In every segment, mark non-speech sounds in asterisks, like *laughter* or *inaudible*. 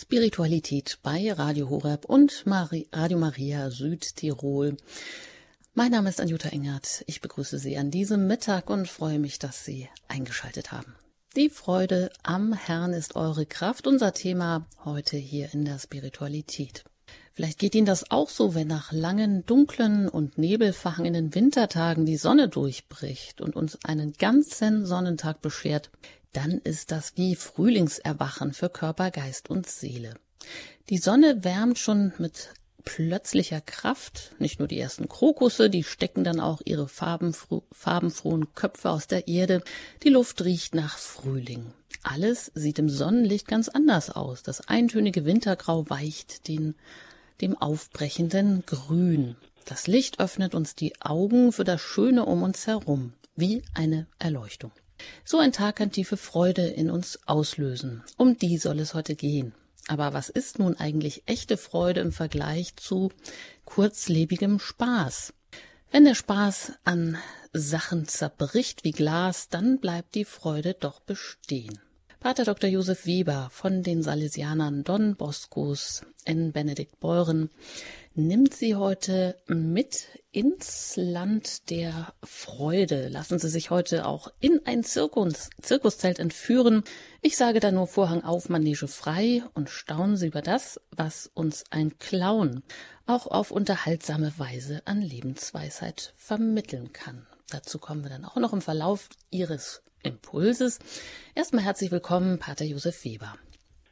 Spiritualität bei Radio Horeb und Mari Radio Maria Südtirol. Mein Name ist Anjuta Engert. Ich begrüße Sie an diesem Mittag und freue mich, dass Sie eingeschaltet haben. Die Freude am Herrn ist eure Kraft, unser Thema heute hier in der Spiritualität. Vielleicht geht Ihnen das auch so, wenn nach langen, dunklen und nebelverhangenen Wintertagen die Sonne durchbricht und uns einen ganzen Sonnentag beschert, dann ist das wie Frühlingserwachen für Körper, Geist und Seele. Die Sonne wärmt schon mit plötzlicher Kraft, nicht nur die ersten Krokusse, die stecken dann auch ihre farbenfro farbenfrohen Köpfe aus der Erde, die Luft riecht nach Frühling. Alles sieht im Sonnenlicht ganz anders aus. Das eintönige Wintergrau weicht den, dem aufbrechenden Grün. Das Licht öffnet uns die Augen für das Schöne um uns herum, wie eine Erleuchtung. So ein Tag kann tiefe Freude in uns auslösen. Um die soll es heute gehen. Aber was ist nun eigentlich echte Freude im Vergleich zu kurzlebigem Spaß? Wenn der Spaß an Sachen zerbricht wie Glas, dann bleibt die Freude doch bestehen. Pater Dr. Josef Weber von den Salesianern Don Boscos in Benediktbeuren nimmt Sie heute mit ins Land der Freude. Lassen Sie sich heute auch in ein Zirkus, Zirkuszelt entführen. Ich sage da nur Vorhang auf, Manege frei und staunen Sie über das, was uns ein Clown auch auf unterhaltsame Weise an Lebensweisheit vermitteln kann. Dazu kommen wir dann auch noch im Verlauf Ihres Impulses. Erstmal herzlich willkommen, Pater Josef Weber.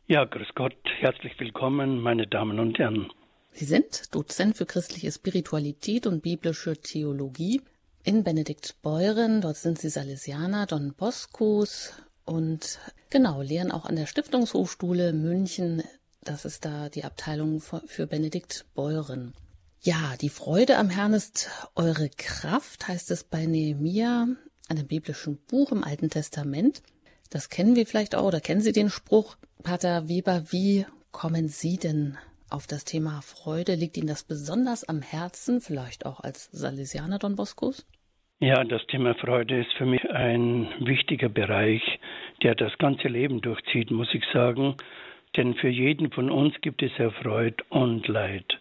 Ja, grüß Gott, herzlich willkommen, meine Damen und Herren. Sie sind Dozent für christliche Spiritualität und biblische Theologie in Benediktbeuren. Dort sind Sie Salesianer, Don Boscos und genau, lehren auch an der Stiftungshochschule München. Das ist da die Abteilung für Benediktbeuren. Ja, die Freude am Herrn ist eure Kraft, heißt es bei Nehemia, einem biblischen Buch im Alten Testament. Das kennen wir vielleicht auch, oder kennen Sie den Spruch? Pater Weber, wie kommen Sie denn auf das Thema Freude. Liegt Ihnen das besonders am Herzen, vielleicht auch als Salesianer Don Boscos? Ja, das Thema Freude ist für mich ein wichtiger Bereich, der das ganze Leben durchzieht, muss ich sagen. Denn für jeden von uns gibt es ja Freude und Leid.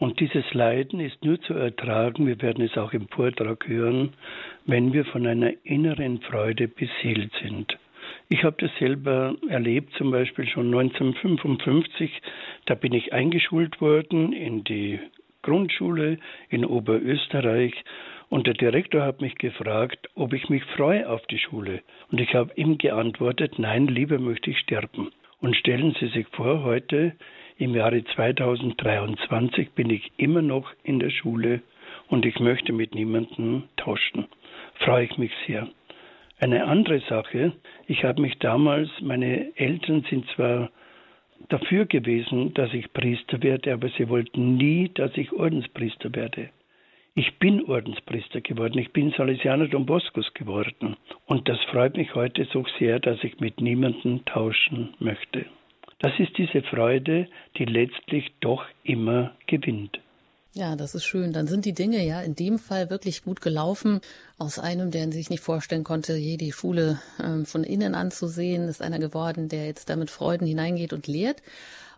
Und dieses Leiden ist nur zu ertragen, wir werden es auch im Vortrag hören, wenn wir von einer inneren Freude beseelt sind. Ich habe das selber erlebt, zum Beispiel schon 1955. Da bin ich eingeschult worden in die Grundschule in Oberösterreich und der Direktor hat mich gefragt, ob ich mich freue auf die Schule. Und ich habe ihm geantwortet, nein, lieber möchte ich sterben. Und stellen Sie sich vor, heute im Jahre 2023 bin ich immer noch in der Schule und ich möchte mit niemandem tauschen. Freue ich mich sehr. Eine andere Sache, ich habe mich damals, meine Eltern sind zwar dafür gewesen, dass ich Priester werde, aber sie wollten nie, dass ich Ordenspriester werde. Ich bin Ordenspriester geworden, ich bin Salesianer Don Boscos geworden. Und das freut mich heute so sehr, dass ich mit niemandem tauschen möchte. Das ist diese Freude, die letztlich doch immer gewinnt. Ja, das ist schön. Dann sind die Dinge ja in dem Fall wirklich gut gelaufen. Aus einem, der sich nicht vorstellen konnte, je die Schule äh, von innen anzusehen, ist einer geworden, der jetzt da mit Freuden hineingeht und lehrt.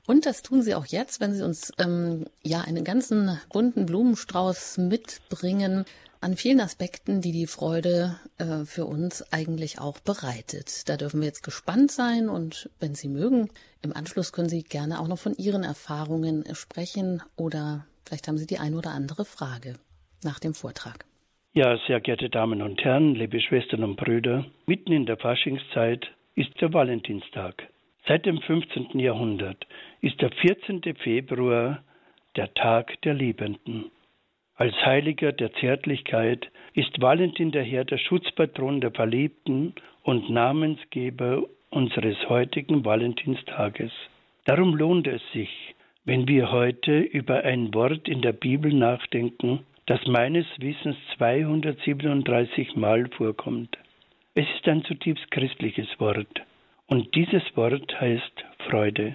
Und das tun sie auch jetzt, wenn sie uns ähm, ja einen ganzen bunten Blumenstrauß mitbringen an vielen Aspekten, die die Freude äh, für uns eigentlich auch bereitet. Da dürfen wir jetzt gespannt sein und wenn Sie mögen, im Anschluss können Sie gerne auch noch von Ihren Erfahrungen sprechen oder Vielleicht haben Sie die eine oder andere Frage nach dem Vortrag. Ja, sehr geehrte Damen und Herren, liebe Schwestern und Brüder, mitten in der Faschingszeit ist der Valentinstag. Seit dem 15. Jahrhundert ist der 14. Februar der Tag der Liebenden. Als Heiliger der Zärtlichkeit ist Valentin daher der Schutzpatron der Verliebten und Namensgeber unseres heutigen Valentinstages. Darum lohnt es sich, wenn wir heute über ein Wort in der Bibel nachdenken, das meines Wissens 237 Mal vorkommt. Es ist ein zutiefst christliches Wort und dieses Wort heißt Freude.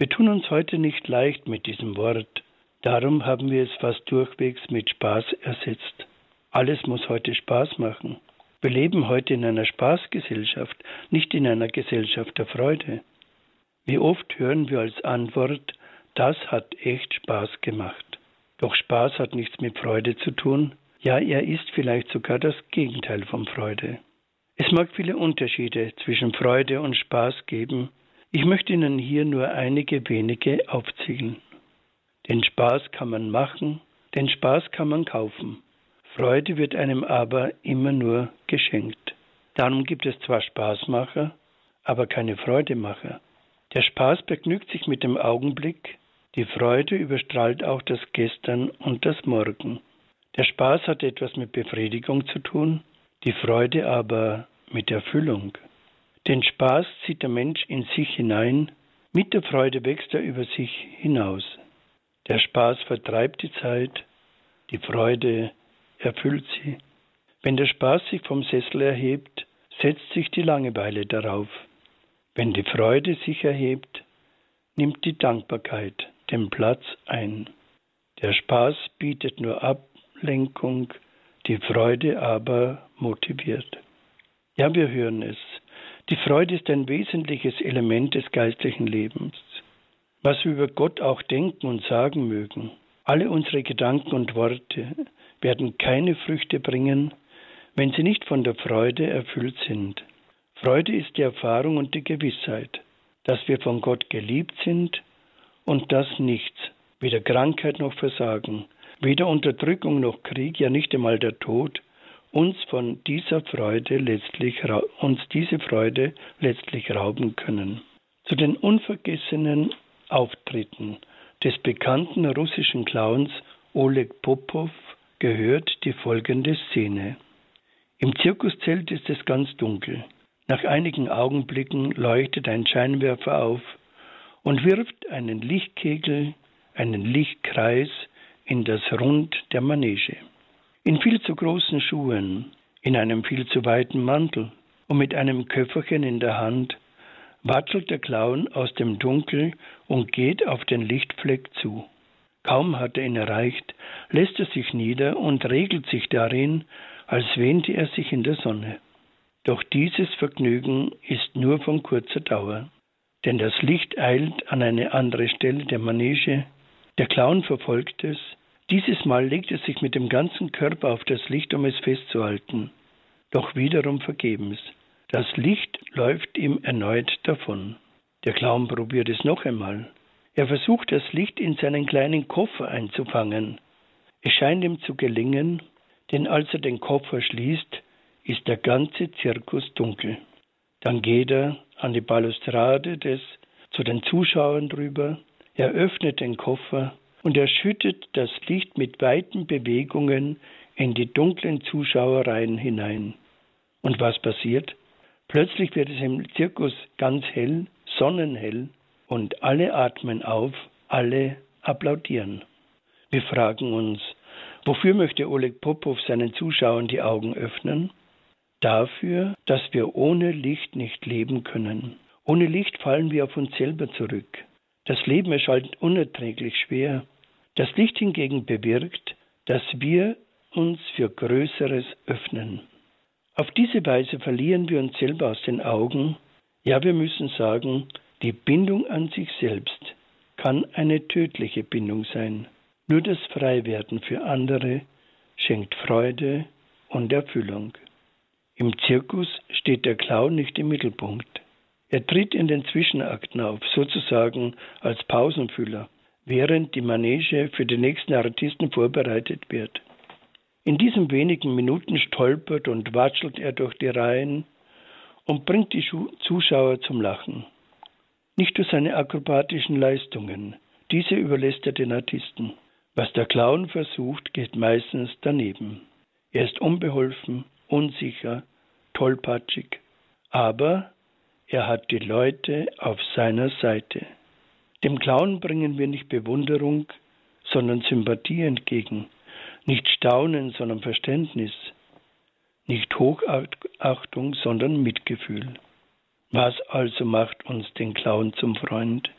Wir tun uns heute nicht leicht mit diesem Wort, darum haben wir es fast durchwegs mit Spaß ersetzt. Alles muss heute Spaß machen. Wir leben heute in einer Spaßgesellschaft, nicht in einer Gesellschaft der Freude. Wie oft hören wir als Antwort, das hat echt Spaß gemacht. Doch Spaß hat nichts mit Freude zu tun. Ja, er ist vielleicht sogar das Gegenteil von Freude. Es mag viele Unterschiede zwischen Freude und Spaß geben. Ich möchte Ihnen hier nur einige wenige aufzählen. Den Spaß kann man machen, den Spaß kann man kaufen. Freude wird einem aber immer nur geschenkt. Darum gibt es zwar Spaßmacher, aber keine Freudemacher. Der Spaß begnügt sich mit dem Augenblick, die Freude überstrahlt auch das Gestern und das Morgen. Der Spaß hat etwas mit Befriedigung zu tun, die Freude aber mit Erfüllung. Den Spaß zieht der Mensch in sich hinein, mit der Freude wächst er über sich hinaus. Der Spaß vertreibt die Zeit, die Freude erfüllt sie. Wenn der Spaß sich vom Sessel erhebt, setzt sich die Langeweile darauf. Wenn die Freude sich erhebt, nimmt die Dankbarkeit den Platz ein. Der Spaß bietet nur Ablenkung, die Freude aber motiviert. Ja, wir hören es. Die Freude ist ein wesentliches Element des geistlichen Lebens. Was wir über Gott auch denken und sagen mögen, alle unsere Gedanken und Worte werden keine Früchte bringen, wenn sie nicht von der Freude erfüllt sind. Freude ist die Erfahrung und die Gewissheit, dass wir von Gott geliebt sind und dass nichts, weder Krankheit noch Versagen, weder Unterdrückung noch Krieg, ja nicht einmal der Tod, uns von dieser Freude letztlich uns diese Freude letztlich rauben können. Zu den unvergessenen Auftritten des bekannten russischen Clowns Oleg Popov gehört die folgende Szene. Im Zirkuszelt ist es ganz dunkel. Nach einigen Augenblicken leuchtet ein Scheinwerfer auf und wirft einen Lichtkegel, einen Lichtkreis in das Rund der Manege. In viel zu großen Schuhen, in einem viel zu weiten Mantel und mit einem Köfferchen in der Hand watschelt der Clown aus dem Dunkel und geht auf den Lichtfleck zu. Kaum hat er ihn erreicht, lässt er sich nieder und regelt sich darin, als wähnte er sich in der Sonne. Doch dieses Vergnügen ist nur von kurzer Dauer, denn das Licht eilt an eine andere Stelle der Manege, der Clown verfolgt es, dieses Mal legt er sich mit dem ganzen Körper auf das Licht, um es festzuhalten, doch wiederum vergebens. Das Licht läuft ihm erneut davon. Der Clown probiert es noch einmal. Er versucht das Licht in seinen kleinen Koffer einzufangen. Es scheint ihm zu gelingen, denn als er den Koffer schließt, ist der ganze Zirkus dunkel. Dann geht er an die Balustrade des zu den Zuschauern drüber, er öffnet den Koffer und er schüttet das Licht mit weiten Bewegungen in die dunklen Zuschauerreihen hinein. Und was passiert? Plötzlich wird es im Zirkus ganz hell, sonnenhell, und alle atmen auf, alle applaudieren. Wir fragen uns, wofür möchte Oleg Popov seinen Zuschauern die Augen öffnen? Dafür, dass wir ohne Licht nicht leben können. Ohne Licht fallen wir auf uns selber zurück. Das Leben erscheint unerträglich schwer. Das Licht hingegen bewirkt, dass wir uns für Größeres öffnen. Auf diese Weise verlieren wir uns selber aus den Augen. Ja, wir müssen sagen, die Bindung an sich selbst kann eine tödliche Bindung sein. Nur das Freiwerden für andere schenkt Freude und Erfüllung. Im Zirkus steht der Clown nicht im Mittelpunkt. Er tritt in den Zwischenakten auf, sozusagen als Pausenfüller, während die Manege für den nächsten Artisten vorbereitet wird. In diesen wenigen Minuten stolpert und watschelt er durch die Reihen und bringt die Zuschauer zum Lachen. Nicht durch seine akrobatischen Leistungen, diese überlässt er den Artisten. Was der Clown versucht, geht meistens daneben. Er ist unbeholfen, unsicher, tollpatschig, aber er hat die Leute auf seiner Seite. Dem Clown bringen wir nicht Bewunderung, sondern Sympathie entgegen nicht Staunen, sondern Verständnis. Nicht Hochachtung, sondern Mitgefühl. Was also macht uns den Clown zum Freund?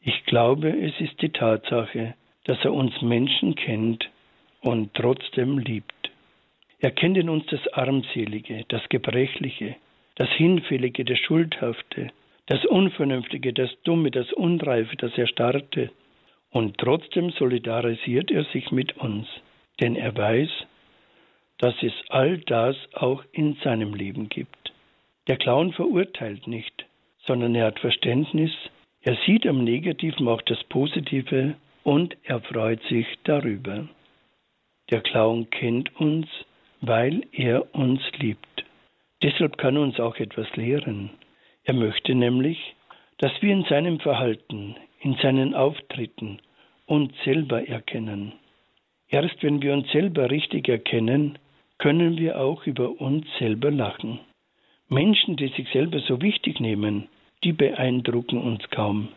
Ich glaube, es ist die Tatsache, dass er uns Menschen kennt und trotzdem liebt. Er kennt in uns das Armselige, das Gebrechliche, das Hinfällige, das Schuldhafte, das Unvernünftige, das Dumme, das Unreife, das Erstarrte. Und trotzdem solidarisiert er sich mit uns, denn er weiß, dass es all das auch in seinem Leben gibt. Der Clown verurteilt nicht, sondern er hat Verständnis, er sieht am Negativen auch das Positive und er freut sich darüber. Der Clown kennt uns, weil er uns liebt. Deshalb kann uns auch etwas lehren. Er möchte nämlich, dass wir in seinem Verhalten, in seinen Auftritten uns selber erkennen. Erst wenn wir uns selber richtig erkennen, können wir auch über uns selber lachen. Menschen, die sich selber so wichtig nehmen, die beeindrucken uns kaum.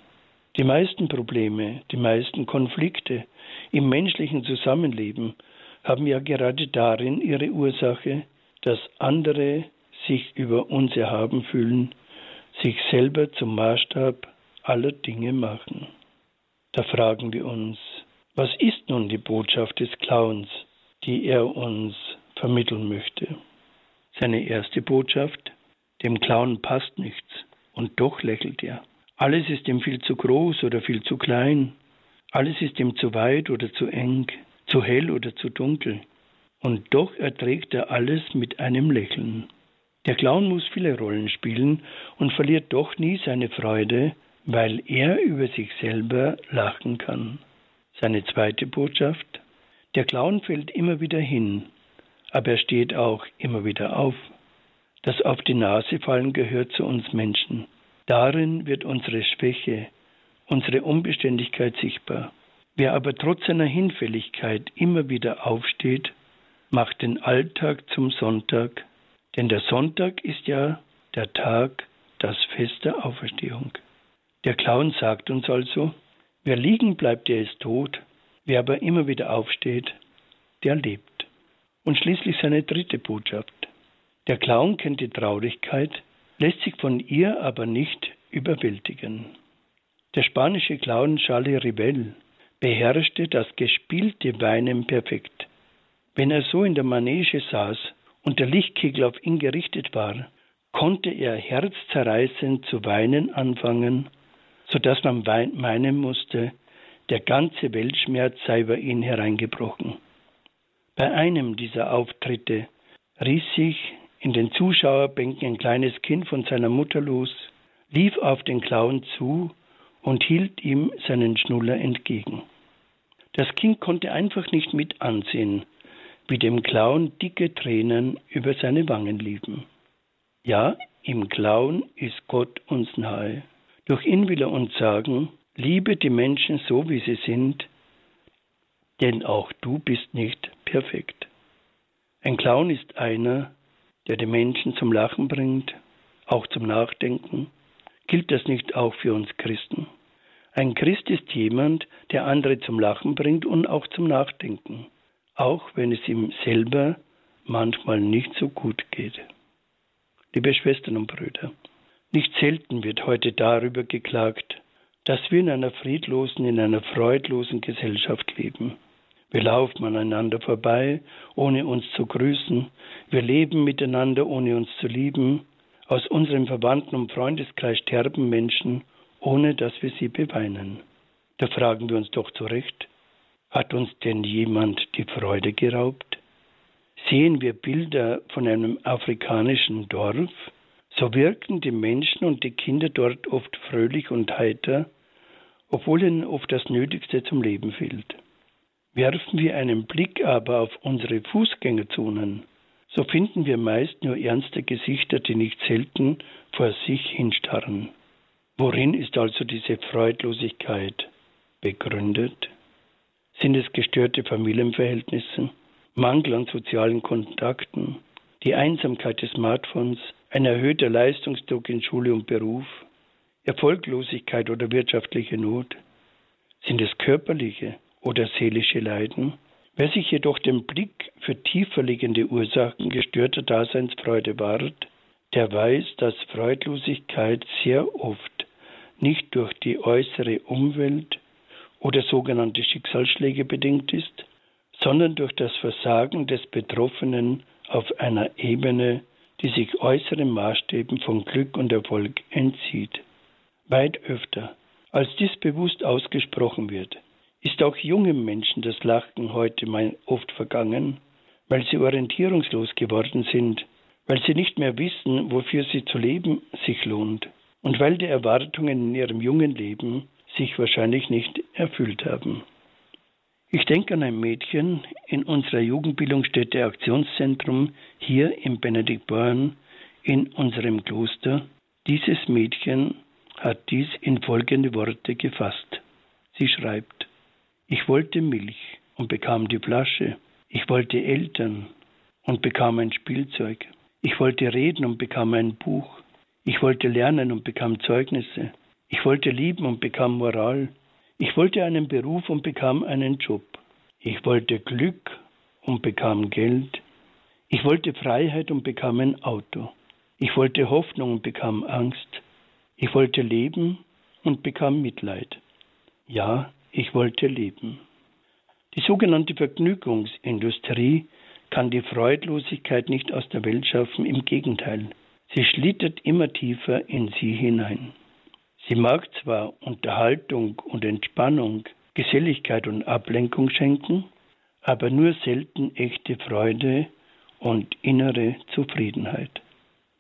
Die meisten Probleme, die meisten Konflikte im menschlichen Zusammenleben haben ja gerade darin ihre Ursache, dass andere sich über uns erhaben fühlen, sich selber zum Maßstab aller Dinge machen. Da fragen wir uns, was ist nun die Botschaft des Clowns, die er uns vermitteln möchte? Seine erste Botschaft, dem Clown passt nichts, und doch lächelt er. Alles ist ihm viel zu groß oder viel zu klein. Alles ist ihm zu weit oder zu eng, zu hell oder zu dunkel. Und doch erträgt er alles mit einem Lächeln. Der Clown muss viele Rollen spielen und verliert doch nie seine Freude, weil er über sich selber lachen kann. Seine zweite Botschaft. Der Clown fällt immer wieder hin, aber er steht auch immer wieder auf. Das auf die Nase fallen gehört zu uns Menschen. Darin wird unsere Schwäche, unsere Unbeständigkeit sichtbar. Wer aber trotz seiner Hinfälligkeit immer wieder aufsteht, macht den Alltag zum Sonntag, denn der Sonntag ist ja der Tag, das Fest der Auferstehung. Der Clown sagt uns also, wer liegen bleibt, der ist tot, wer aber immer wieder aufsteht, der lebt. Und schließlich seine dritte Botschaft. Der Clown kennt die Traurigkeit, lässt sich von ihr aber nicht überwältigen. Der spanische Clown Charlie Ribel beherrschte das gespielte Weinen perfekt. Wenn er so in der Manege saß und der Lichtkegel auf ihn gerichtet war, konnte er herzzerreißend zu weinen anfangen, so dass man meinen musste, der ganze Weltschmerz sei über ihn hereingebrochen. Bei einem dieser Auftritte riss sich in den Zuschauerbänken ein kleines Kind von seiner Mutter los, lief auf den Clown zu und hielt ihm seinen Schnuller entgegen. Das Kind konnte einfach nicht mit ansehen, wie dem Clown dicke Tränen über seine Wangen liefen. Ja, im Clown ist Gott uns nahe. Durch ihn will er uns sagen, liebe die Menschen so, wie sie sind, denn auch du bist nicht perfekt. Ein Clown ist einer, der die Menschen zum Lachen bringt, auch zum Nachdenken? Gilt das nicht auch für uns Christen? Ein Christ ist jemand, der andere zum Lachen bringt und auch zum Nachdenken, auch wenn es ihm selber manchmal nicht so gut geht. Liebe Schwestern und Brüder, nicht selten wird heute darüber geklagt, dass wir in einer friedlosen, in einer freudlosen Gesellschaft leben. Wir laufen aneinander vorbei, ohne uns zu grüßen. Wir leben miteinander, ohne uns zu lieben. Aus unserem Verwandten- und Freundeskreis sterben Menschen, ohne dass wir sie beweinen. Da fragen wir uns doch zurecht, hat uns denn jemand die Freude geraubt? Sehen wir Bilder von einem afrikanischen Dorf, so wirken die Menschen und die Kinder dort oft fröhlich und heiter, obwohl ihnen oft das Nötigste zum Leben fehlt. Werfen wir einen Blick aber auf unsere Fußgängerzonen, so finden wir meist nur ernste Gesichter, die nicht selten vor sich hinstarren. Worin ist also diese Freudlosigkeit begründet? Sind es gestörte Familienverhältnisse, Mangel an sozialen Kontakten, die Einsamkeit des Smartphones, ein erhöhter Leistungsdruck in Schule und Beruf, Erfolglosigkeit oder wirtschaftliche Not? Sind es körperliche, oder seelische Leiden. Wer sich jedoch den Blick für tiefer liegende Ursachen gestörter Daseinsfreude wahrt, der weiß, dass Freudlosigkeit sehr oft nicht durch die äußere Umwelt oder sogenannte Schicksalsschläge bedingt ist, sondern durch das Versagen des Betroffenen auf einer Ebene, die sich äußeren Maßstäben von Glück und Erfolg entzieht. Weit öfter, als dies bewusst ausgesprochen wird, ist auch jungen Menschen das Lachen heute oft vergangen, weil sie orientierungslos geworden sind, weil sie nicht mehr wissen, wofür sie zu leben sich lohnt und weil die Erwartungen in ihrem jungen Leben sich wahrscheinlich nicht erfüllt haben. Ich denke an ein Mädchen in unserer Jugendbildungsstätte Aktionszentrum hier im Benediktborn in unserem Kloster. Dieses Mädchen hat dies in folgende Worte gefasst. Sie schreibt, ich wollte Milch und bekam die Flasche. Ich wollte Eltern und bekam ein Spielzeug. Ich wollte reden und bekam ein Buch. Ich wollte lernen und bekam Zeugnisse. Ich wollte lieben und bekam Moral. Ich wollte einen Beruf und bekam einen Job. Ich wollte Glück und bekam Geld. Ich wollte Freiheit und bekam ein Auto. Ich wollte Hoffnung und bekam Angst. Ich wollte leben und bekam Mitleid. Ja, ich wollte leben. Die sogenannte Vergnügungsindustrie kann die Freudlosigkeit nicht aus der Welt schaffen, im Gegenteil. Sie schlittert immer tiefer in sie hinein. Sie mag zwar Unterhaltung und Entspannung, Geselligkeit und Ablenkung schenken, aber nur selten echte Freude und innere Zufriedenheit.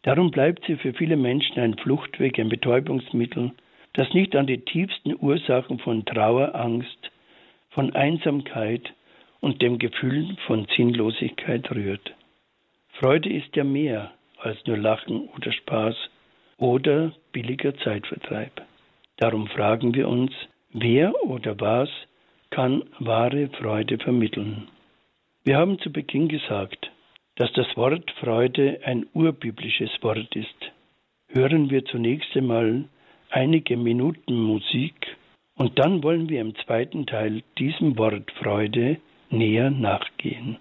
Darum bleibt sie für viele Menschen ein Fluchtweg, ein Betäubungsmittel, das nicht an die tiefsten Ursachen von Trauer, Angst, von Einsamkeit und dem Gefühl von Sinnlosigkeit rührt. Freude ist ja mehr als nur Lachen oder Spaß oder billiger Zeitvertreib. Darum fragen wir uns, wer oder was kann wahre Freude vermitteln? Wir haben zu Beginn gesagt, dass das Wort Freude ein urbiblisches Wort ist. Hören wir zunächst einmal einige Minuten Musik und dann wollen wir im zweiten Teil diesem Wort Freude näher nachgehen.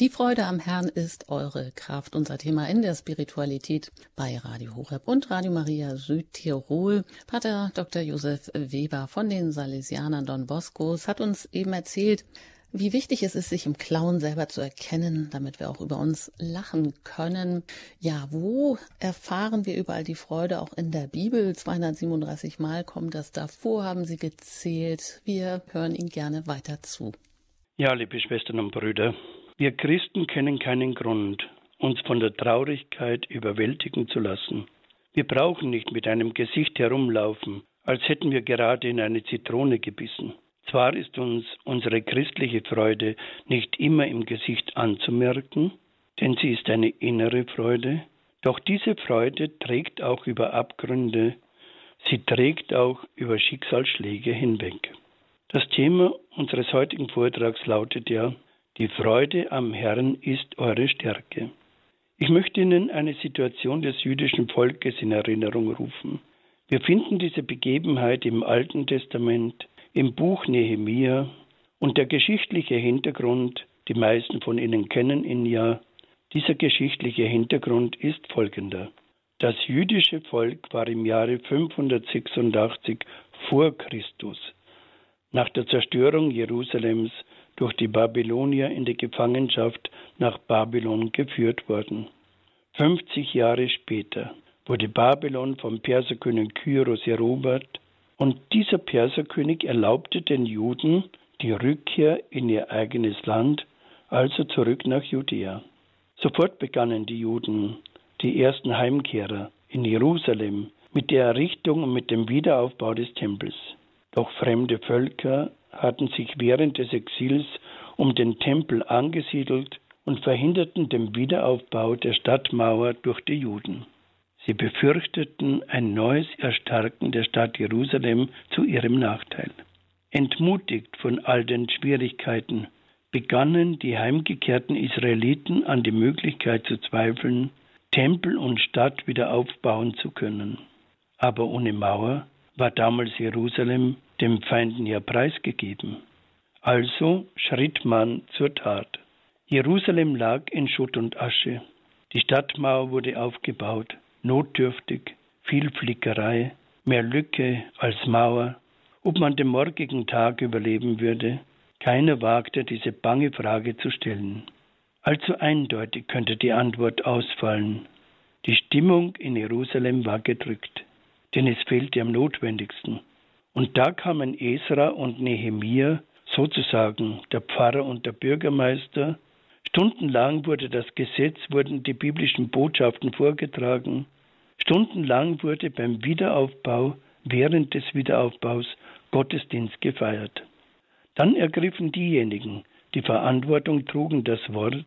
Die Freude am Herrn ist eure Kraft, unser Thema in der Spiritualität bei Radio Horeb und Radio Maria Südtirol. Pater Dr. Josef Weber von den Salesianern Don Boscos hat uns eben erzählt, wie wichtig es ist, sich im Klauen selber zu erkennen, damit wir auch über uns lachen können. Ja, wo erfahren wir überall die Freude? Auch in der Bibel. 237 Mal kommt das davor, haben Sie gezählt. Wir hören Ihnen gerne weiter zu. Ja, liebe Schwestern und Brüder, wir Christen kennen keinen Grund, uns von der Traurigkeit überwältigen zu lassen. Wir brauchen nicht mit einem Gesicht herumlaufen, als hätten wir gerade in eine Zitrone gebissen. Zwar ist uns unsere christliche Freude nicht immer im Gesicht anzumerken, denn sie ist eine innere Freude, doch diese Freude trägt auch über Abgründe, sie trägt auch über Schicksalsschläge hinweg. Das Thema unseres heutigen Vortrags lautet ja die Freude am Herrn ist eure Stärke. Ich möchte Ihnen eine Situation des jüdischen Volkes in Erinnerung rufen. Wir finden diese Begebenheit im Alten Testament, im Buch Nehemia und der geschichtliche Hintergrund, die meisten von Ihnen kennen ihn ja, dieser geschichtliche Hintergrund ist folgender. Das jüdische Volk war im Jahre 586 vor Christus nach der Zerstörung Jerusalems durch die Babylonier in die Gefangenschaft nach Babylon geführt worden. 50 Jahre später wurde Babylon vom Perserkönig Kyros erobert und dieser Perserkönig erlaubte den Juden die Rückkehr in ihr eigenes Land, also zurück nach Judäa. Sofort begannen die Juden, die ersten Heimkehrer, in Jerusalem mit der Errichtung und mit dem Wiederaufbau des Tempels. Doch fremde Völker hatten sich während des Exils um den Tempel angesiedelt und verhinderten den Wiederaufbau der Stadtmauer durch die Juden. Sie befürchteten ein neues Erstarken der Stadt Jerusalem zu ihrem Nachteil. Entmutigt von all den Schwierigkeiten begannen die heimgekehrten Israeliten an die Möglichkeit zu zweifeln, Tempel und Stadt wieder aufbauen zu können. Aber ohne Mauer war damals Jerusalem dem Feinden ja preisgegeben. Also schritt man zur Tat. Jerusalem lag in Schutt und Asche. Die Stadtmauer wurde aufgebaut, notdürftig, viel Flickerei, mehr Lücke als Mauer, ob man den morgigen Tag überleben würde. Keiner wagte, diese bange Frage zu stellen. Allzu eindeutig könnte die Antwort ausfallen. Die Stimmung in Jerusalem war gedrückt, denn es fehlte am notwendigsten. Und da kamen Esra und Nehemia, sozusagen der Pfarrer und der Bürgermeister. Stundenlang wurde das Gesetz, wurden die biblischen Botschaften vorgetragen. Stundenlang wurde beim Wiederaufbau, während des Wiederaufbaus, Gottesdienst gefeiert. Dann ergriffen diejenigen, die Verantwortung trugen, das Wort.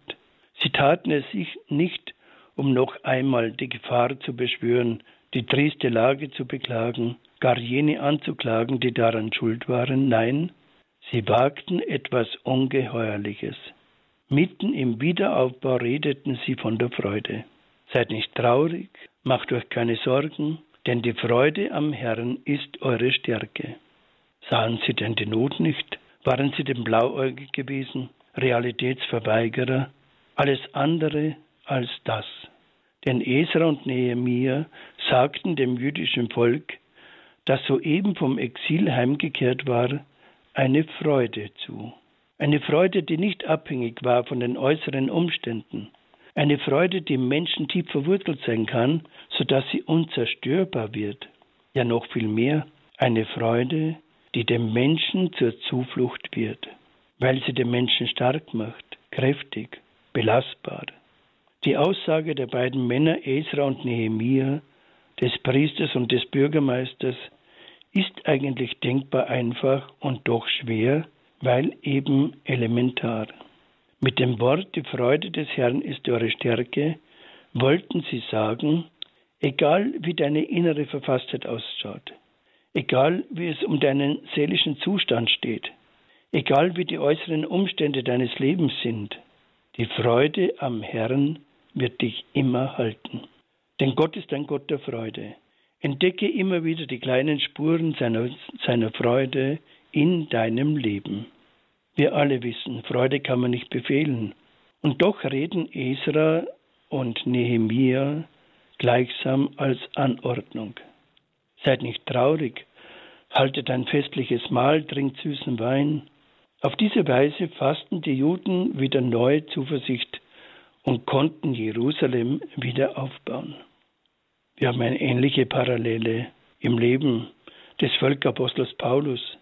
Sie taten es sich nicht, um noch einmal die Gefahr zu beschwören, die triste Lage zu beklagen, gar jene anzuklagen, die daran schuld waren. Nein, sie wagten etwas Ungeheuerliches. Mitten im Wiederaufbau redeten sie von der Freude. Seid nicht traurig, macht euch keine Sorgen, denn die Freude am Herrn ist eure Stärke. Sahen sie denn die Not nicht? Waren sie denn blauäugig gewesen, Realitätsverweigerer? Alles andere als das. Denn Esra und Nehemia sagten dem jüdischen Volk, das soeben vom Exil heimgekehrt war, eine Freude zu. Eine Freude, die nicht abhängig war von den äußeren Umständen. Eine Freude, die im Menschen tief verwurzelt sein kann, sodass sie unzerstörbar wird. Ja noch viel mehr, eine Freude, die dem Menschen zur Zuflucht wird, weil sie den Menschen stark macht, kräftig, belastbar. Die Aussage der beiden Männer Esra und Nehemia, des Priesters und des Bürgermeisters, ist eigentlich denkbar einfach und doch schwer, weil eben elementar. Mit dem Wort, die Freude des Herrn ist eure Stärke, wollten sie sagen, egal wie deine innere Verfasstheit ausschaut, egal wie es um deinen seelischen Zustand steht, egal wie die äußeren Umstände deines Lebens sind, die Freude am Herrn wird dich immer halten. Denn Gott ist ein Gott der Freude. Entdecke immer wieder die kleinen Spuren seiner, seiner Freude in deinem Leben. Wir alle wissen, Freude kann man nicht befehlen. Und doch reden Esra und Nehemia gleichsam als Anordnung. Seid nicht traurig, haltet ein festliches Mahl, trinkt süßen Wein. Auf diese Weise fassten die Juden wieder neue Zuversicht und konnten Jerusalem wieder aufbauen. Wir haben eine ähnliche Parallele im Leben des Völkerapostels Paulus,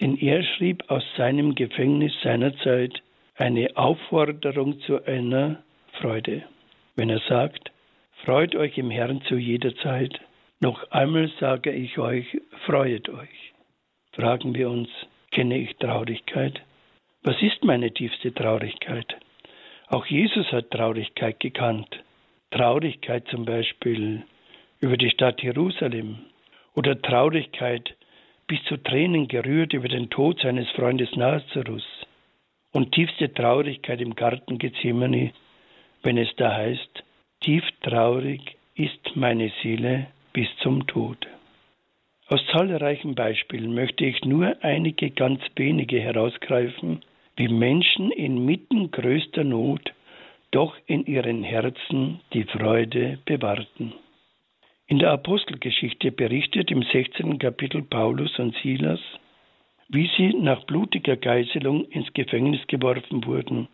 denn er schrieb aus seinem Gefängnis seinerzeit eine Aufforderung zu einer Freude, wenn er sagt, Freut euch im Herrn zu jeder Zeit, noch einmal sage ich euch, freuet euch. Fragen wir uns, kenne ich Traurigkeit? Was ist meine tiefste Traurigkeit? Auch Jesus hat Traurigkeit gekannt. Traurigkeit zum Beispiel über die Stadt Jerusalem oder Traurigkeit bis zu Tränen gerührt über den Tod seines Freundes Nazarus und tiefste Traurigkeit im Garten Gethsemane, wenn es da heißt, tief traurig ist meine Seele bis zum Tod. Aus zahlreichen Beispielen möchte ich nur einige ganz wenige herausgreifen, wie Menschen inmitten größter Not doch in ihren Herzen die Freude bewahrten. In der Apostelgeschichte berichtet im 16. Kapitel Paulus und Silas, wie sie nach blutiger Geißelung ins Gefängnis geworfen wurden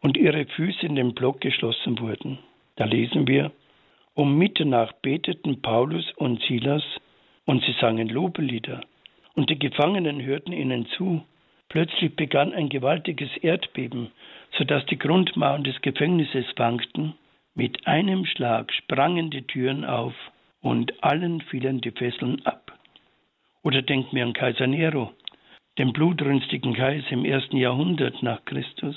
und ihre Füße in den Block geschlossen wurden. Da lesen wir, um Mitternacht beteten Paulus und Silas und sie sangen Lobelieder, und die Gefangenen hörten ihnen zu. Plötzlich begann ein gewaltiges Erdbeben, so dass die Grundmauern des Gefängnisses wankten. Mit einem Schlag sprangen die Türen auf und allen fielen die Fesseln ab. Oder denkt mir an Kaiser Nero, den blutrünstigen Kaiser im ersten Jahrhundert nach Christus.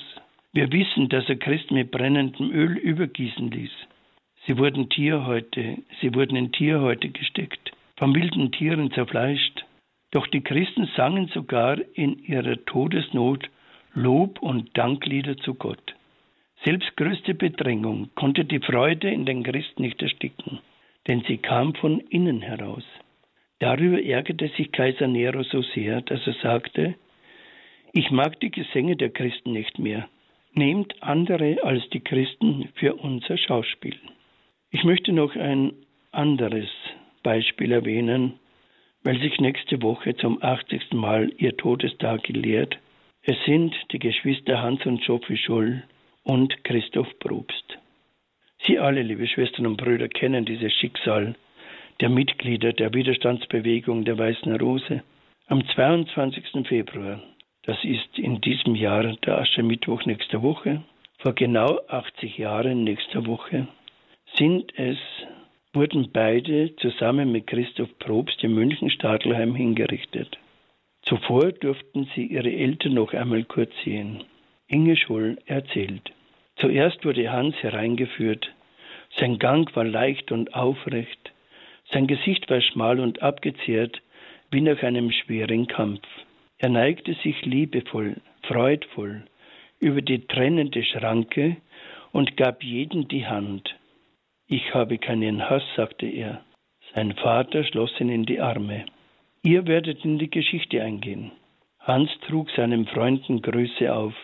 Wir wissen, dass er Christen mit brennendem Öl übergießen ließ. Sie wurden Tierhäute, sie wurden in Tierhäute gesteckt, von wilden Tieren zerfleischt, doch die Christen sangen sogar in ihrer Todesnot Lob und Danklieder zu Gott. Selbst größte Bedrängung konnte die Freude in den Christen nicht ersticken, denn sie kam von innen heraus. Darüber ärgerte sich Kaiser Nero so sehr, dass er sagte, ich mag die Gesänge der Christen nicht mehr. Nehmt andere als die Christen für unser Schauspiel. Ich möchte noch ein anderes Beispiel erwähnen, weil sich nächste Woche zum 80. Mal ihr Todestag lehrt. Es sind die Geschwister Hans und Sophie Scholl und Christoph Probst. Sie alle, liebe Schwestern und Brüder, kennen dieses Schicksal der Mitglieder der Widerstandsbewegung der Weißen Rose. Am 22. Februar, das ist in diesem Jahr der Aschermittwoch nächster Woche, vor genau 80 Jahren nächster Woche, sind es, wurden beide zusammen mit Christoph Probst in München Stadelheim hingerichtet. Zuvor durften sie ihre Eltern noch einmal kurz sehen. Inge Scholl erzählt. Zuerst wurde Hans hereingeführt. Sein Gang war leicht und aufrecht. Sein Gesicht war schmal und abgezehrt, wie nach einem schweren Kampf. Er neigte sich liebevoll, freudvoll über die trennende Schranke und gab jeden die Hand. Ich habe keinen Hass, sagte er. Sein Vater schloss ihn in die Arme. Ihr werdet in die Geschichte eingehen. Hans trug seinen Freunden Grüße auf.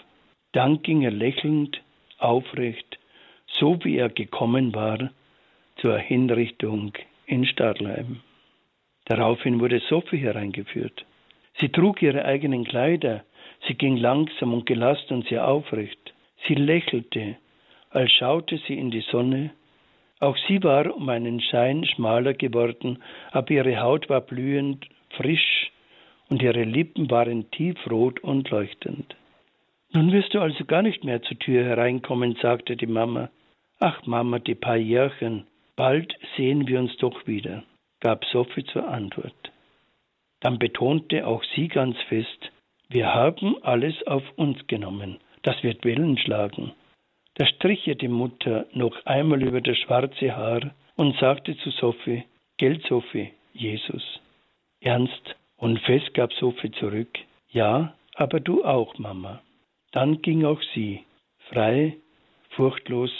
Dann ging er lächelnd, aufrecht, so wie er gekommen war, zur Hinrichtung in Stadlheim. Daraufhin wurde Sophie hereingeführt. Sie trug ihre eigenen Kleider, sie ging langsam und gelassen und sehr aufrecht. Sie lächelte, als schaute sie in die Sonne. Auch sie war um einen Schein schmaler geworden, aber ihre Haut war blühend, frisch und ihre Lippen waren tiefrot und leuchtend. Nun wirst du also gar nicht mehr zur Tür hereinkommen, sagte die Mama. Ach Mama, die paar Jährchen, bald sehen wir uns doch wieder gab Sophie zur Antwort. Dann betonte auch sie ganz fest, wir haben alles auf uns genommen, das wird Wellen schlagen. Da strich ihr die Mutter noch einmal über das schwarze Haar und sagte zu Sophie, Geld Sophie, Jesus. Ernst und fest gab Sophie zurück, ja, aber du auch, Mama. Dann ging auch sie, frei, furchtlos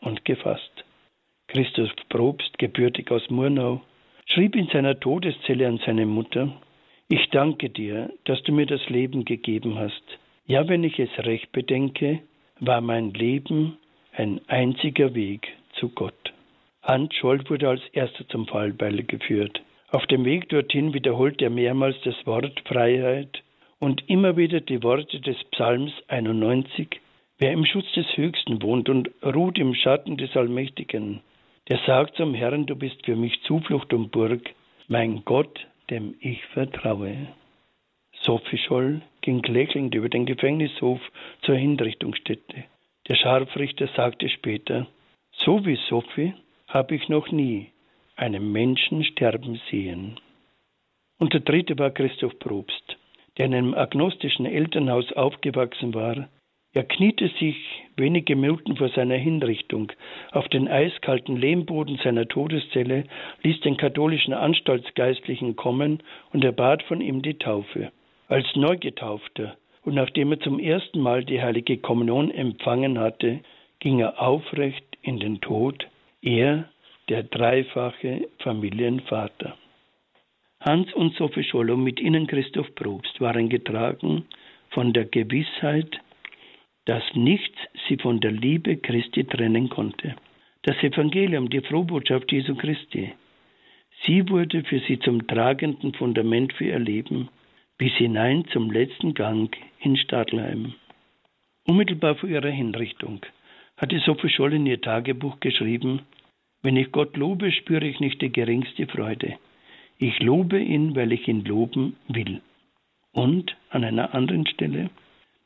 und gefasst. Christus Probst, gebürtig aus Murnau, schrieb in seiner Todeszelle an seine Mutter, ich danke dir, dass du mir das Leben gegeben hast. Ja, wenn ich es recht bedenke, war mein Leben ein einziger Weg zu Gott. Hans Scholl wurde als erster zum Fallbeil geführt. Auf dem Weg dorthin wiederholte er mehrmals das Wort Freiheit und immer wieder die Worte des Psalms 91, Wer im Schutz des Höchsten wohnt und ruht im Schatten des Allmächtigen, der sagt zum Herrn, du bist für mich Zuflucht und Burg, mein Gott, dem ich vertraue. Sophie Scholl ging lächelnd über den Gefängnishof zur Hinrichtungsstätte. Der Scharfrichter sagte später, so wie Sophie habe ich noch nie einen Menschen sterben sehen. Und der dritte war Christoph Probst, der in einem agnostischen Elternhaus aufgewachsen war, er kniete sich wenige Minuten vor seiner Hinrichtung auf den eiskalten Lehmboden seiner Todeszelle, ließ den katholischen Anstaltsgeistlichen kommen und er bat von ihm die Taufe. Als Neugetaufter und nachdem er zum ersten Mal die heilige Kommunion empfangen hatte, ging er aufrecht in den Tod, er, der dreifache Familienvater. Hans und Sophie Schollo mit ihnen Christoph Probst waren getragen von der Gewissheit, dass nichts sie von der Liebe Christi trennen konnte. Das Evangelium, die Frohbotschaft Jesu Christi, sie wurde für sie zum tragenden Fundament für ihr Leben, bis hinein zum letzten Gang in Stadlheim. Unmittelbar vor ihrer Hinrichtung hatte Sophie Scholl in ihr Tagebuch geschrieben, wenn ich Gott lobe, spüre ich nicht die geringste Freude. Ich lobe ihn, weil ich ihn loben will. Und an einer anderen Stelle,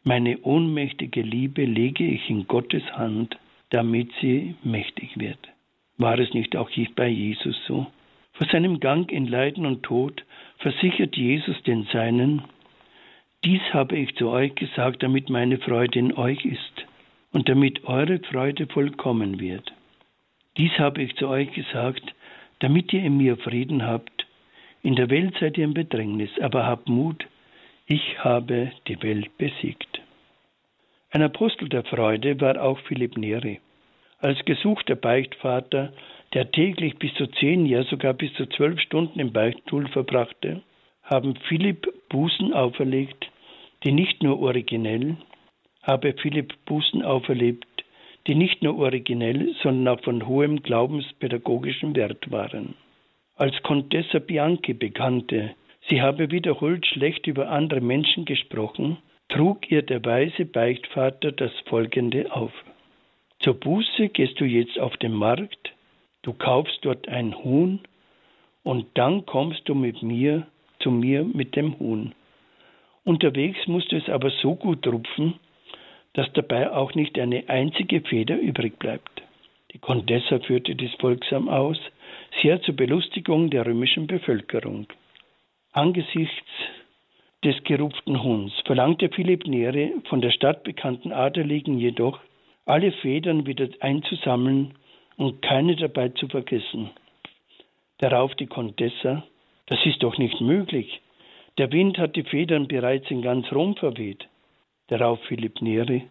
meine ohnmächtige Liebe lege ich in Gottes Hand, damit sie mächtig wird. War es nicht auch bei Jesus so? Vor seinem Gang in Leiden und Tod versichert Jesus den Seinen, dies habe ich zu euch gesagt, damit meine Freude in euch ist und damit eure Freude vollkommen wird. Dies habe ich zu euch gesagt, damit ihr in mir Frieden habt. In der Welt seid ihr im Bedrängnis, aber habt Mut, ich habe die Welt besiegt. Ein Apostel der Freude war auch Philipp Neri. Als gesuchter Beichtvater, der täglich bis zu zehn, ja sogar bis zu zwölf Stunden im Beichtstuhl verbrachte, haben Philipp Bußen auferlegt, die nicht nur originell, habe Philipp Bußen auferlebt, die nicht nur originell, sondern auch von hohem glaubenspädagogischen Wert waren. als Contessa Bianchi bekannte, sie habe wiederholt schlecht über andere Menschen gesprochen, trug ihr der weise Beichtvater das folgende auf. Zur Buße gehst du jetzt auf den Markt, du kaufst dort ein Huhn, und dann kommst du mit mir zu mir mit dem Huhn. Unterwegs musst du es aber so gut rupfen, dass dabei auch nicht eine einzige Feder übrig bleibt. Die Contessa führte dies folgsam aus, sehr zur Belustigung der römischen Bevölkerung. Angesichts des gerupften Huhns verlangte Philipp Nere von der stadtbekannten Adeligen jedoch, alle Federn wieder einzusammeln und keine dabei zu vergessen. Darauf die Contessa, das ist doch nicht möglich. Der Wind hat die Federn bereits in ganz Rom verweht. Darauf Philipp Neri,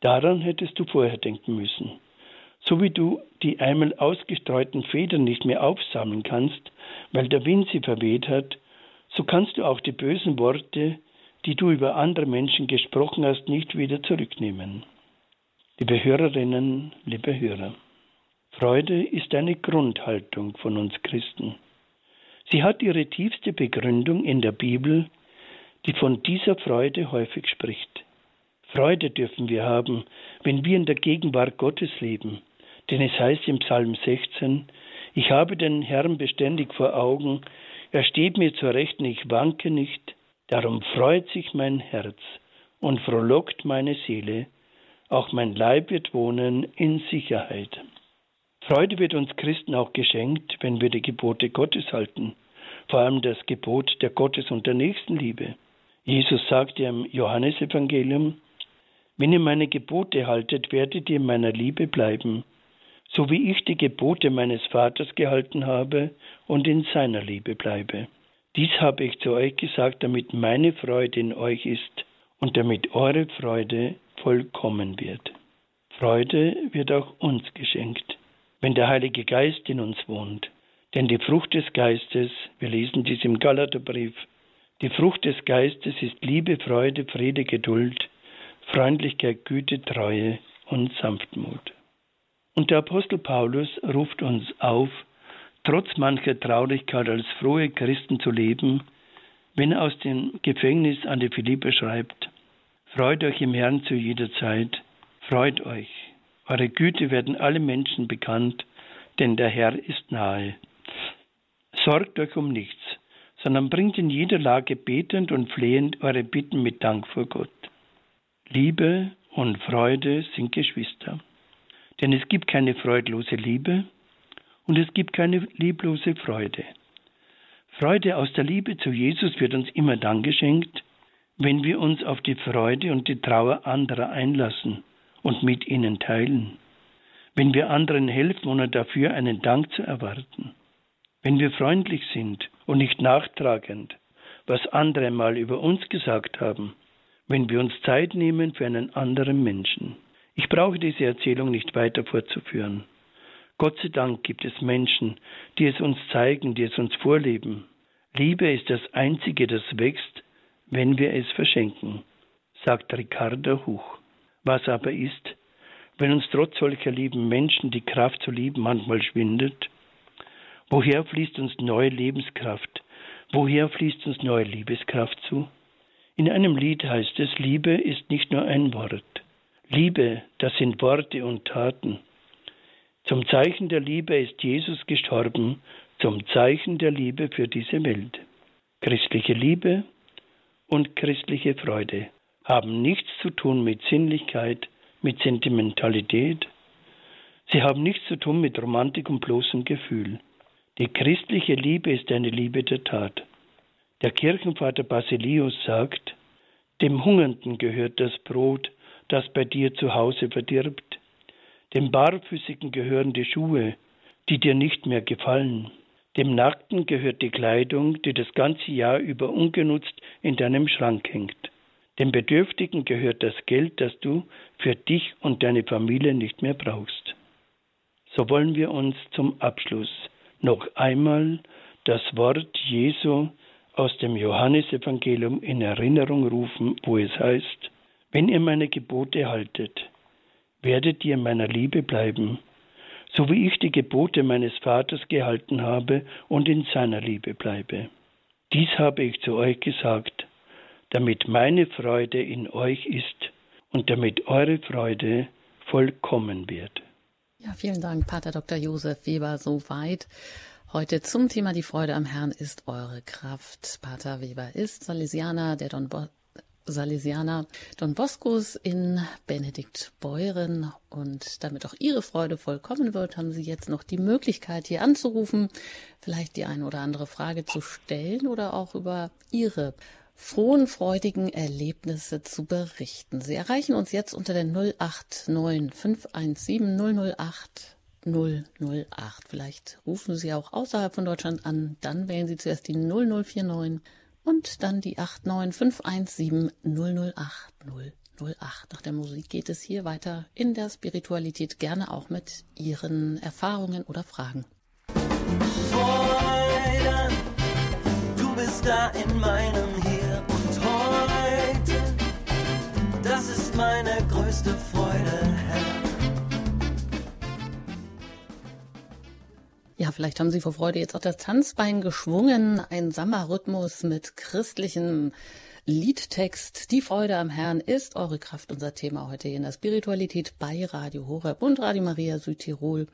daran hättest du vorher denken müssen. So wie du die einmal ausgestreuten Federn nicht mehr aufsammeln kannst, weil der Wind sie verweht hat, so kannst du auch die bösen Worte, die du über andere Menschen gesprochen hast, nicht wieder zurücknehmen. Liebe Hörerinnen, liebe Hörer, Freude ist eine Grundhaltung von uns Christen. Sie hat ihre tiefste Begründung in der Bibel, die von dieser Freude häufig spricht. Freude dürfen wir haben, wenn wir in der Gegenwart Gottes leben. Denn es heißt im Psalm 16, ich habe den Herrn beständig vor Augen, er steht mir zur Rechten, ich wanke nicht, darum freut sich mein Herz und frohlockt meine Seele, auch mein Leib wird wohnen in Sicherheit. Freude wird uns Christen auch geschenkt, wenn wir die Gebote Gottes halten, vor allem das Gebot der Gottes- und der Nächstenliebe. Jesus sagte im Johannesevangelium, wenn ihr meine Gebote haltet, werdet ihr in meiner Liebe bleiben, so wie ich die Gebote meines Vaters gehalten habe und in seiner Liebe bleibe. Dies habe ich zu euch gesagt, damit meine Freude in euch ist und damit eure Freude vollkommen wird. Freude wird auch uns geschenkt, wenn der Heilige Geist in uns wohnt. Denn die Frucht des Geistes, wir lesen dies im Galaterbrief, die Frucht des Geistes ist Liebe, Freude, Friede, Geduld, Freundlichkeit, Güte, Treue und Sanftmut. Und der Apostel Paulus ruft uns auf, trotz mancher Traurigkeit als frohe Christen zu leben, wenn er aus dem Gefängnis an die Philippe schreibt, Freut euch im Herrn zu jeder Zeit, freut euch, eure Güte werden alle Menschen bekannt, denn der Herr ist nahe. Sorgt euch um nichts, sondern bringt in jeder Lage betend und flehend eure Bitten mit Dank vor Gott. Liebe und Freude sind Geschwister. Denn es gibt keine freudlose Liebe und es gibt keine lieblose Freude. Freude aus der Liebe zu Jesus wird uns immer dann geschenkt, wenn wir uns auf die Freude und die Trauer anderer einlassen und mit ihnen teilen, wenn wir anderen helfen, ohne dafür einen Dank zu erwarten, wenn wir freundlich sind und nicht nachtragend, was andere mal über uns gesagt haben, wenn wir uns Zeit nehmen für einen anderen Menschen. Ich brauche diese Erzählung nicht weiter fortzuführen. Gott sei Dank gibt es Menschen, die es uns zeigen, die es uns vorleben. Liebe ist das Einzige, das wächst, wenn wir es verschenken, sagt Ricardo Huch. Was aber ist, wenn uns trotz solcher lieben Menschen die Kraft zu lieben manchmal schwindet? Woher fließt uns neue Lebenskraft? Woher fließt uns neue Liebeskraft zu? In einem Lied heißt es, Liebe ist nicht nur ein Wort. Liebe, das sind Worte und Taten. Zum Zeichen der Liebe ist Jesus gestorben, zum Zeichen der Liebe für diese Welt. Christliche Liebe und christliche Freude haben nichts zu tun mit Sinnlichkeit, mit Sentimentalität. Sie haben nichts zu tun mit Romantik und bloßem Gefühl. Die christliche Liebe ist eine Liebe der Tat. Der Kirchenvater Basilius sagt, dem Hungernden gehört das Brot, das bei dir zu Hause verdirbt. Dem Barfüßigen gehören die Schuhe, die dir nicht mehr gefallen. Dem Nackten gehört die Kleidung, die das ganze Jahr über ungenutzt in deinem Schrank hängt. Dem Bedürftigen gehört das Geld, das du für dich und deine Familie nicht mehr brauchst. So wollen wir uns zum Abschluss noch einmal das Wort Jesu aus dem Johannesevangelium in Erinnerung rufen, wo es heißt, wenn ihr meine Gebote haltet, werdet ihr in meiner Liebe bleiben, so wie ich die Gebote meines Vaters gehalten habe und in seiner Liebe bleibe. Dies habe ich zu euch gesagt, damit meine Freude in euch ist und damit eure Freude vollkommen wird. Ja, vielen Dank, Pater Dr. Josef Weber, soweit. Heute zum Thema Die Freude am Herrn ist eure Kraft. Pater Weber ist Salesianer der Don Bo Salesianer Don Boscos in Benediktbeuren. Und damit auch Ihre Freude vollkommen wird, haben Sie jetzt noch die Möglichkeit, hier anzurufen, vielleicht die eine oder andere Frage zu stellen oder auch über Ihre frohen, freudigen Erlebnisse zu berichten. Sie erreichen uns jetzt unter der 089 517 008 008. Vielleicht rufen Sie auch außerhalb von Deutschland an, dann wählen Sie zuerst die 0049 und dann die 89517 008 008. Nach der Musik geht es hier weiter in der Spiritualität, gerne auch mit Ihren Erfahrungen oder Fragen. Freude, du bist da in meinem größte Freude, Herr. Ja, vielleicht haben Sie vor Freude jetzt auch das Tanzbein geschwungen. Ein Sammerrhythmus mit christlichem Liedtext. Die Freude am Herrn ist eure Kraft, unser Thema heute hier in der Spiritualität bei Radio Horeb und Radio Maria Südtirol.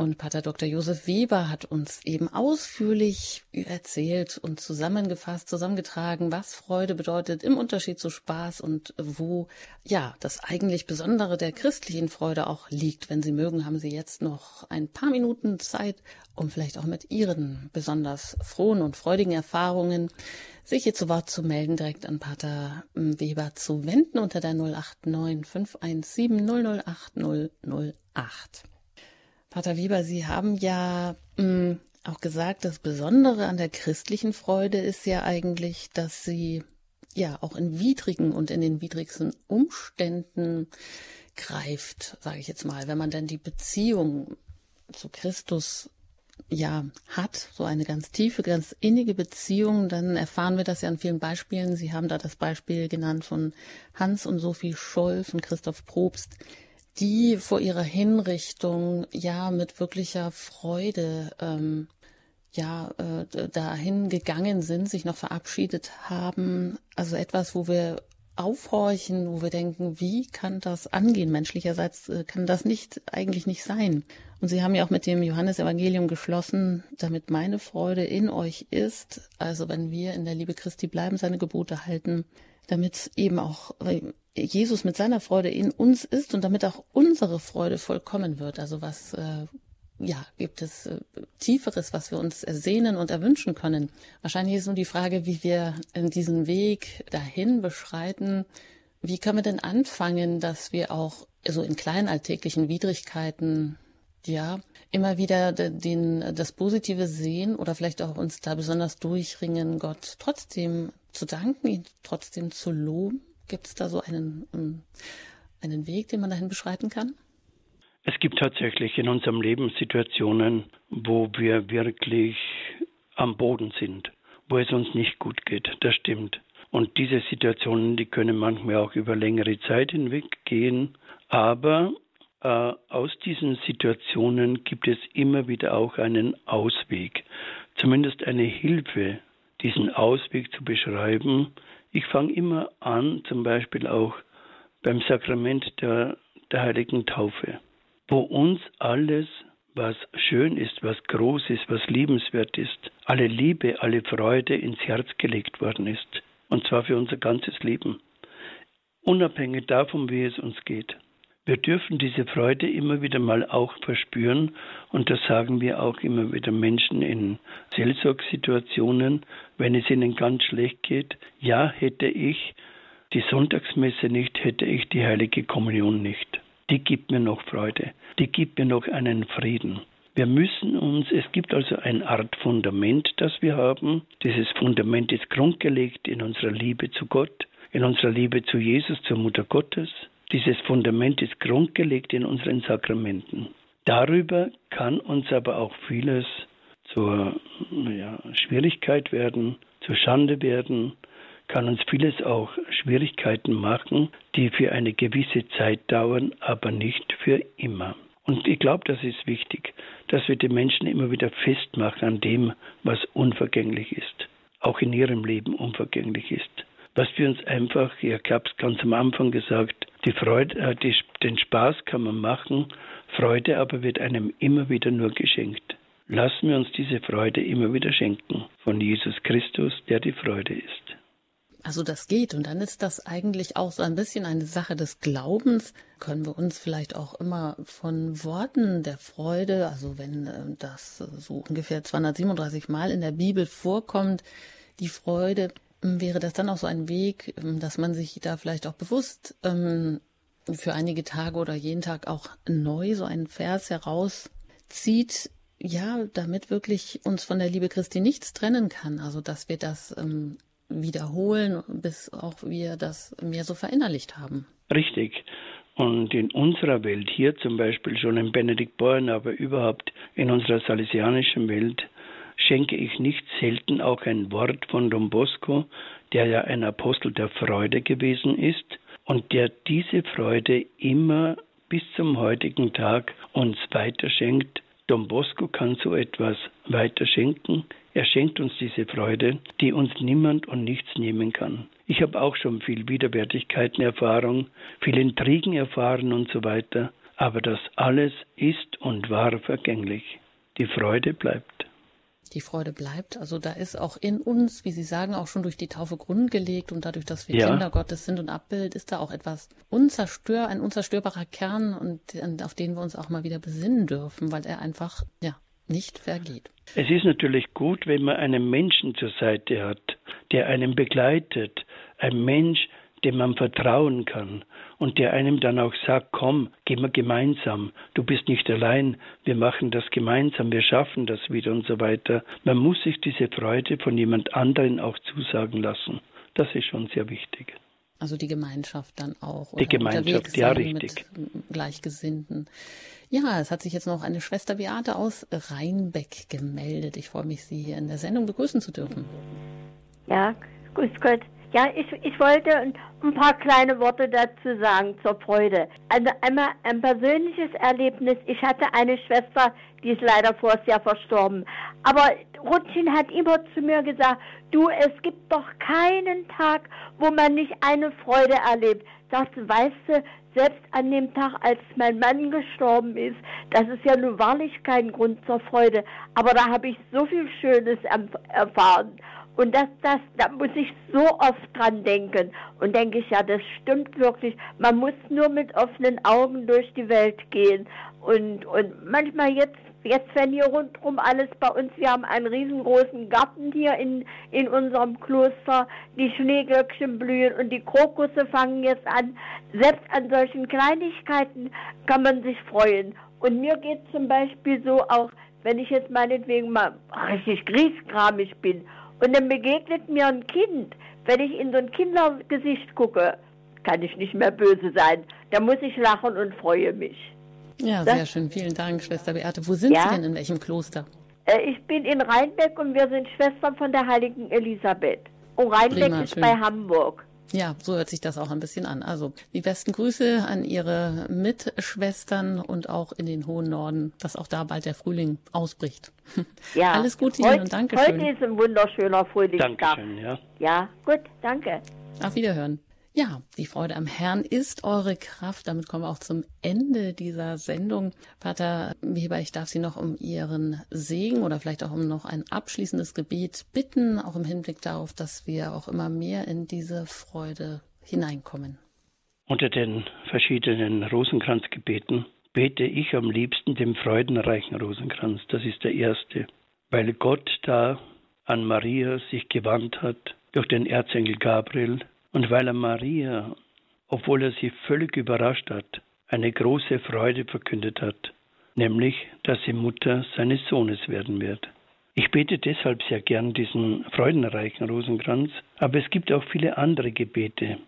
Und Pater Dr. Josef Weber hat uns eben ausführlich erzählt und zusammengefasst, zusammengetragen, was Freude bedeutet im Unterschied zu Spaß und wo, ja, das eigentlich Besondere der christlichen Freude auch liegt. Wenn Sie mögen, haben Sie jetzt noch ein paar Minuten Zeit, um vielleicht auch mit Ihren besonders frohen und freudigen Erfahrungen sich hier zu Wort zu melden, direkt an Pater Weber zu wenden unter der 089 517 008 008. Pater Weber, Sie haben ja mh, hm, auch gesagt, das Besondere an der christlichen Freude ist ja eigentlich, dass sie ja auch in widrigen und in den widrigsten Umständen greift, sage ich jetzt mal, wenn man dann die Beziehung zu Christus ja hat, so eine ganz tiefe, ganz innige Beziehung, dann erfahren wir das ja an vielen Beispielen. Sie haben da das Beispiel genannt von Hans und Sophie Scholl, von Christoph Probst, die vor ihrer Hinrichtung ja mit wirklicher Freude ähm, ja äh, dahin gegangen sind, sich noch verabschiedet haben. Also etwas, wo wir aufhorchen, wo wir denken, wie kann das angehen? Menschlicherseits äh, kann das nicht eigentlich nicht sein. Und Sie haben ja auch mit dem Johannesevangelium geschlossen, damit meine Freude in euch ist. Also wenn wir in der Liebe Christi bleiben, seine Gebote halten, damit eben auch Jesus mit seiner Freude in uns ist und damit auch unsere Freude vollkommen wird. Also was äh, ja, gibt es äh, Tieferes, was wir uns ersehnen und erwünschen können? Wahrscheinlich ist nur die Frage, wie wir in diesen Weg dahin beschreiten. Wie können wir denn anfangen, dass wir auch so in kleinen alltäglichen Widrigkeiten ja, immer wieder den, das Positive sehen oder vielleicht auch uns da besonders durchringen, Gott trotzdem zu danken, ihn trotzdem zu loben? Gibt es da so einen, ähm, einen Weg, den man dahin beschreiten kann? Es gibt tatsächlich in unserem Leben Situationen, wo wir wirklich am Boden sind, wo es uns nicht gut geht. Das stimmt. Und diese Situationen, die können manchmal auch über längere Zeit hinweg gehen. Aber aus diesen Situationen gibt es immer wieder auch einen Ausweg, zumindest eine Hilfe, diesen Ausweg zu beschreiben. Ich fange immer an, zum Beispiel auch beim Sakrament der, der heiligen Taufe, wo uns alles, was schön ist, was groß ist, was liebenswert ist, alle Liebe, alle Freude ins Herz gelegt worden ist. Und zwar für unser ganzes Leben. Unabhängig davon, wie es uns geht. Wir dürfen diese Freude immer wieder mal auch verspüren und das sagen wir auch immer wieder Menschen in Seelsorgsituationen, wenn es ihnen ganz schlecht geht. Ja, hätte ich die Sonntagsmesse nicht, hätte ich die heilige Kommunion nicht. Die gibt mir noch Freude, die gibt mir noch einen Frieden. Wir müssen uns, es gibt also eine Art Fundament, das wir haben. Dieses Fundament ist grundgelegt in unserer Liebe zu Gott, in unserer Liebe zu Jesus, zur Mutter Gottes. Dieses Fundament ist grundgelegt in unseren Sakramenten. Darüber kann uns aber auch vieles zur ja, Schwierigkeit werden, zur Schande werden, kann uns vieles auch Schwierigkeiten machen, die für eine gewisse Zeit dauern, aber nicht für immer. Und ich glaube, das ist wichtig, dass wir die Menschen immer wieder festmachen an dem, was unvergänglich ist, auch in ihrem Leben unvergänglich ist. Was wir uns einfach, ich habe es ganz am Anfang gesagt, die Freude, äh, die, den Spaß kann man machen, Freude aber wird einem immer wieder nur geschenkt. Lassen wir uns diese Freude immer wieder schenken von Jesus Christus, der die Freude ist. Also das geht. Und dann ist das eigentlich auch so ein bisschen eine Sache des Glaubens. Können wir uns vielleicht auch immer von Worten der Freude, also wenn äh, das so ungefähr 237 Mal in der Bibel vorkommt, die Freude, wäre das dann auch so ein Weg, ähm, dass man sich da vielleicht auch bewusst ähm, für einige Tage oder jeden Tag auch neu so einen Vers herauszieht, ja, damit wirklich uns von der Liebe Christi nichts trennen kann. Also dass wir das ähm, wiederholen, bis auch wir das mehr so verinnerlicht haben. Richtig. Und in unserer Welt, hier zum Beispiel schon in Benedikt Born, aber überhaupt in unserer salesianischen Welt, schenke ich nicht selten auch ein Wort von Don Bosco, der ja ein Apostel der Freude gewesen ist und der diese Freude immer bis zum heutigen Tag uns weiterschenkt. Don Bosco kann so etwas weiterschenken, er schenkt uns diese Freude, die uns niemand und nichts nehmen kann. Ich habe auch schon viel Widerwärtigkeiten erfahren, viel Intrigen erfahren und so weiter, aber das alles ist und war vergänglich. Die Freude bleibt. Die Freude bleibt. Also da ist auch in uns, wie Sie sagen, auch schon durch die Taufe grundgelegt und dadurch, dass wir ja. Kinder Gottes sind und Abbild, ist da auch etwas unzerstör, ein unzerstörbarer Kern und auf den wir uns auch mal wieder besinnen dürfen, weil er einfach, ja, nicht vergeht. Es ist natürlich gut, wenn man einen Menschen zur Seite hat, der einen begleitet, ein Mensch, dem man vertrauen kann und der einem dann auch sagt, komm, gehen wir gemeinsam, du bist nicht allein, wir machen das gemeinsam, wir schaffen das wieder und so weiter. Man muss sich diese Freude von jemand anderen auch zusagen lassen. Das ist schon sehr wichtig. Also die Gemeinschaft dann auch. Die Gemeinschaft, ja, richtig. Mit Gleichgesinnten. Ja, es hat sich jetzt noch eine Schwester Beate aus Rheinbeck gemeldet. Ich freue mich, Sie hier in der Sendung begrüßen zu dürfen. Ja, grüß Gott. Ja, ich, ich wollte ein paar kleine Worte dazu sagen zur Freude. Also einmal ein persönliches Erlebnis. Ich hatte eine Schwester, die ist leider vors Jahr verstorben. Aber Rutschin hat immer zu mir gesagt, du, es gibt doch keinen Tag, wo man nicht eine Freude erlebt. Das weißt du, selbst an dem Tag, als mein Mann gestorben ist, das ist ja nun wahrlich kein Grund zur Freude. Aber da habe ich so viel Schönes erfahren. Und das, das, da muss ich so oft dran denken. Und denke ich, ja, das stimmt wirklich. Man muss nur mit offenen Augen durch die Welt gehen. Und, und manchmal jetzt, jetzt wenn hier rundherum alles bei uns, wir haben einen riesengroßen Garten hier in, in unserem Kloster, die Schneeglöckchen blühen und die Krokusse fangen jetzt an. Selbst an solchen Kleinigkeiten kann man sich freuen. Und mir geht zum Beispiel so auch, wenn ich jetzt meinetwegen mal richtig griesgramig bin und dann begegnet mir ein Kind. Wenn ich in so ein Kindergesicht gucke, kann ich nicht mehr böse sein. Da muss ich lachen und freue mich. Ja, das, sehr schön. Vielen Dank, Schwester Beate. Wo sind ja? Sie denn? In welchem Kloster? Äh, ich bin in Rheinbeck und wir sind Schwestern von der heiligen Elisabeth. Und Rheinbeck Prima, ist schön. bei Hamburg. Ja, so hört sich das auch ein bisschen an. Also die besten Grüße an Ihre Mitschwestern und auch in den hohen Norden, dass auch da bald der Frühling ausbricht. Ja. *laughs* Alles Gute Ihnen und Dankeschön. Heute ist ein wunderschöner Frühlingstag. Dankeschön, ja. Ja, gut, danke. Auf Wiederhören. Ja, die Freude am Herrn ist eure Kraft. Damit kommen wir auch zum Ende dieser Sendung. Pater Weber, ich darf Sie noch um Ihren Segen oder vielleicht auch um noch ein abschließendes Gebet bitten, auch im Hinblick darauf, dass wir auch immer mehr in diese Freude hineinkommen. Unter den verschiedenen Rosenkranzgebeten bete ich am liebsten dem freudenreichen Rosenkranz. Das ist der erste, weil Gott da an Maria sich gewandt hat durch den Erzengel Gabriel und weil er Maria, obwohl er sie völlig überrascht hat, eine große Freude verkündet hat, nämlich, dass sie Mutter seines Sohnes werden wird. Ich bete deshalb sehr gern diesen freudenreichen Rosenkranz, aber es gibt auch viele andere Gebete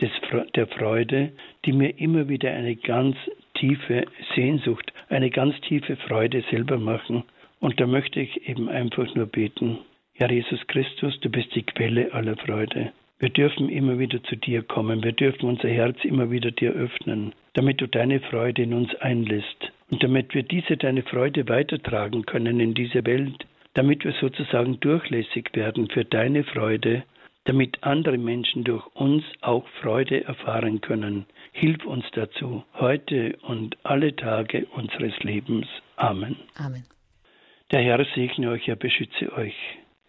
des, der Freude, die mir immer wieder eine ganz tiefe Sehnsucht, eine ganz tiefe Freude selber machen. Und da möchte ich eben einfach nur beten. Herr Jesus Christus, du bist die Quelle aller Freude. Wir dürfen immer wieder zu dir kommen. Wir dürfen unser Herz immer wieder dir öffnen, damit du deine Freude in uns einlässt und damit wir diese deine Freude weitertragen können in diese Welt, damit wir sozusagen durchlässig werden für deine Freude, damit andere Menschen durch uns auch Freude erfahren können. Hilf uns dazu, heute und alle Tage unseres Lebens. Amen. Amen. Der Herr segne euch, er beschütze euch.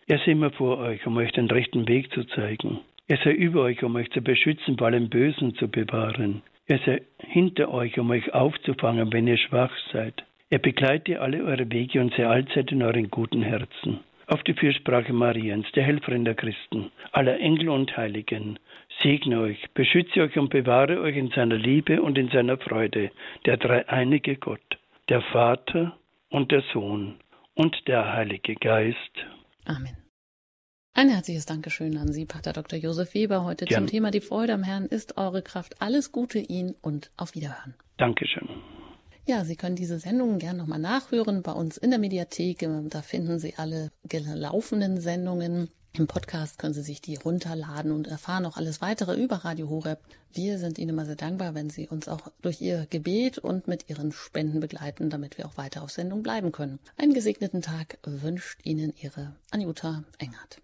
Er sei immer vor euch, um euch den rechten Weg zu zeigen. Er sei über euch, um euch zu beschützen, vor allem Bösen zu bewahren. Er sei hinter euch, um euch aufzufangen, wenn ihr schwach seid. Er begleite alle eure Wege und sei allzeit in euren guten Herzen. Auf die Fürsprache Mariens, der Helferin der Christen, aller Engel und Heiligen, segne euch, beschütze euch und bewahre euch in seiner Liebe und in seiner Freude, der dreieinige Gott, der Vater und der Sohn und der Heilige Geist. Amen. Ein herzliches Dankeschön an Sie, Pater Dr. Josef Weber, heute Gern. zum Thema Die Freude am Herrn ist eure Kraft. Alles Gute Ihnen und auf Wiederhören. Dankeschön. Ja, Sie können diese Sendungen gerne nochmal nachhören bei uns in der Mediathek. Da finden Sie alle laufenden Sendungen. Im Podcast können Sie sich die runterladen und erfahren auch alles weitere über Radio Horeb. Wir sind Ihnen immer sehr dankbar, wenn Sie uns auch durch Ihr Gebet und mit Ihren Spenden begleiten, damit wir auch weiter auf Sendung bleiben können. Einen gesegneten Tag wünscht Ihnen Ihre Anjuta Engert.